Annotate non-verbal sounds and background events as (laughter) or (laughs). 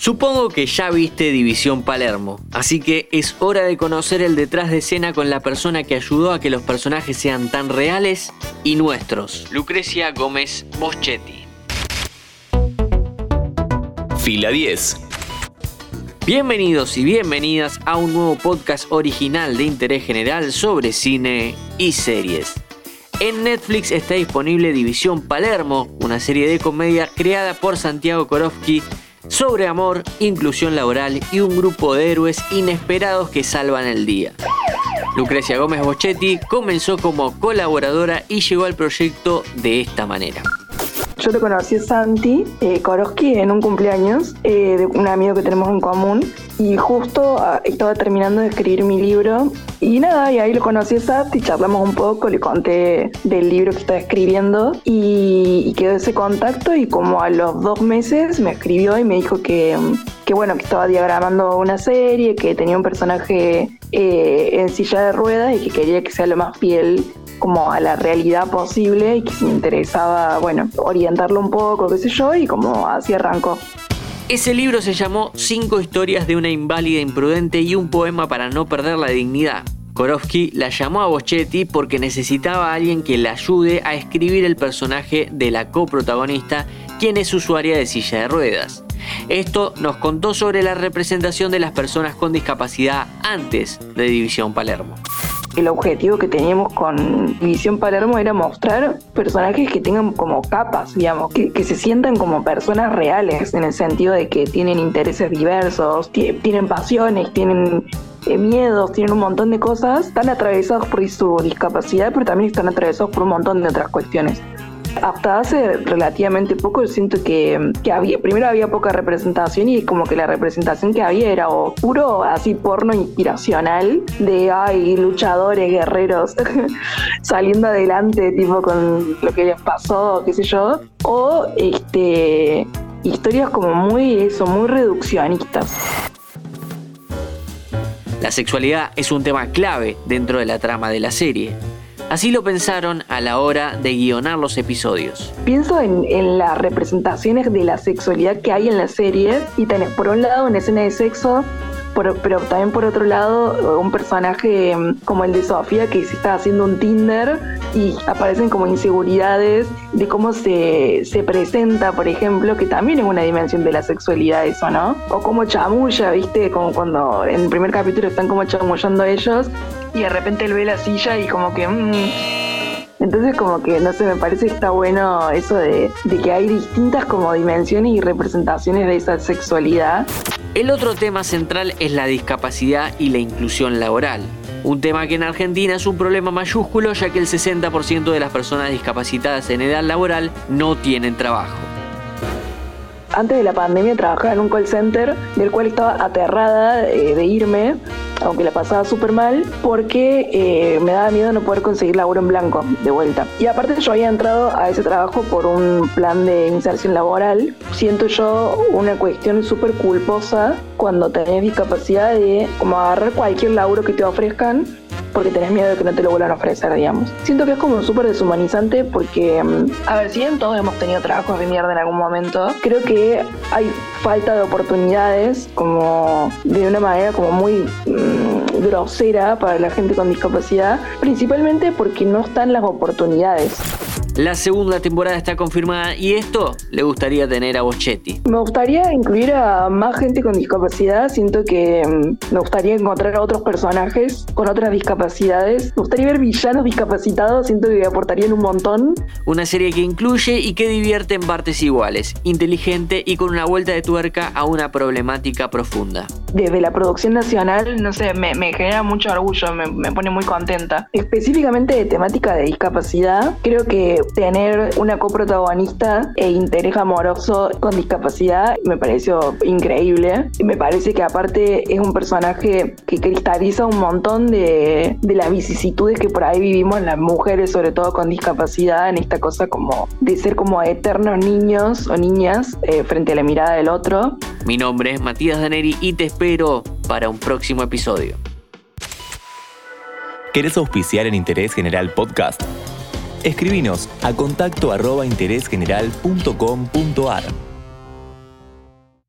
Supongo que ya viste División Palermo, así que es hora de conocer el detrás de escena con la persona que ayudó a que los personajes sean tan reales y nuestros, Lucrecia Gómez Boschetti. Fila 10. Bienvenidos y bienvenidas a un nuevo podcast original de interés general sobre cine y series. En Netflix está disponible División Palermo, una serie de comedia creada por Santiago Korowski sobre amor, inclusión laboral y un grupo de héroes inesperados que salvan el día. Lucrecia Gómez Bochetti comenzó como colaboradora y llegó al proyecto de esta manera. Yo lo conocí a Santi eh, Koroski en un cumpleaños eh, de un amigo que tenemos en común. Y justo ah, estaba terminando de escribir mi libro. Y nada, y ahí lo conocí a Santi, charlamos un poco, le conté del libro que estaba escribiendo. Y, quedó ese contacto y como a los dos meses me escribió y me dijo que, que bueno, que estaba diagramando una serie, que tenía un personaje eh, en silla de ruedas y que quería que sea lo más fiel como a la realidad posible y que me interesaba, bueno, orientarlo un poco, qué sé yo, y como así arrancó. Ese libro se llamó Cinco historias de una inválida imprudente y un poema para no perder la dignidad. Korowski la llamó a Boschetti porque necesitaba a alguien que le ayude a escribir el personaje de la coprotagonista, quien es usuaria de silla de ruedas. Esto nos contó sobre la representación de las personas con discapacidad antes de División Palermo el objetivo que teníamos con Visión Palermo era mostrar personajes que tengan como capas, digamos, que, se sientan como personas reales, en el sentido de que tienen intereses diversos, tienen pasiones, tienen eh, miedos, tienen un montón de cosas, están atravesados por su discapacidad, pero también están atravesados por un montón de otras cuestiones. Hasta hace relativamente poco siento que, había, primero había poca representación y como que la representación que había era o puro así porno inspiracional de ay luchadores, guerreros (laughs) saliendo adelante tipo con lo que les pasó, qué sé yo, o este historias como muy eso, muy reduccionistas. La sexualidad es un tema clave dentro de la trama de la serie. Así lo pensaron a la hora de guionar los episodios. Pienso en, las representaciones de la sexualidad que hay en la serie y tenés por un lado una escena de sexo pero también por otro lado un personaje mm, como el de Sofía que se está haciendo un Tinder y aparecen como inseguridades de cómo se, se presenta, por ejemplo, que también es una dimensión de la sexualidad eso, ¿no? O como chamulla, ¿viste? Como cuando en el primer capítulo están como chamullando ellos y de repente él ve la silla y como que... Mm. entonces como que, no sé, me parece que está bueno eso de, de, que hay distintas como dimensiones y representaciones de esa sexualidad. El otro tema central es la discapacidad y la inclusión laboral. Un tema que en Argentina es un problema mayúsculo ya que el 60% de las personas discapacitadas en edad laboral no tienen trabajo. Antes de la pandemia trabajaba en un call center del cual estaba aterrada eh, de irme aunque la pasaba súper mal, porque eh, me daba miedo no poder conseguir laburo en blanco de vuelta. Y aparte yo había entrado a ese trabajo por un plan de inserción laboral. Siento yo una cuestión súper culposa cuando tenés discapacidad de como agarrar cualquier laburo que te ofrezcan porque tenés miedo de que no te lo vuelvan a ofrecer, digamos. Siento que es como súper deshumanizante porque, mm, a ver, si bien todos hemos tenido trabajos de mierda en algún momento, creo que hay falta de oportunidades como de una manera como muy mm, grosera para la gente con discapacidad, principalmente porque no están las oportunidades. La segunda temporada está confirmada y esto le gustaría tener a Bochetti. Me gustaría incluir a más gente con discapacidad. Siento que mm, me gustaría encontrar a otros personajes con otras discapacidades. Me gustaría ver villanos discapacitados. Siento que aportarían un montón. Una serie que incluye y que divierte en partes iguales, inteligente y con una vuelta de tuerca a una problemática profunda. Desde la producción nacional, no sé, me, genera mucho orgullo, me, pone muy contenta. Específicamente de temática de discapacidad, creo que tener una coprotagonista e interés amoroso con discapacidad me pareció increíble. Me parece que aparte es un personaje que cristaliza un montón de, las vicisitudes que por ahí vivimos las mujeres, sobre todo con discapacidad, en esta cosa como de ser como eternos niños o niñas eh, frente a la mirada del otro. Mi nombre es Matías Daneri y te espero para un próximo episodio. ¿Querés auspiciar en Interés General Podcast? Escribinos a contacto arroba interésgeneral.com.ar.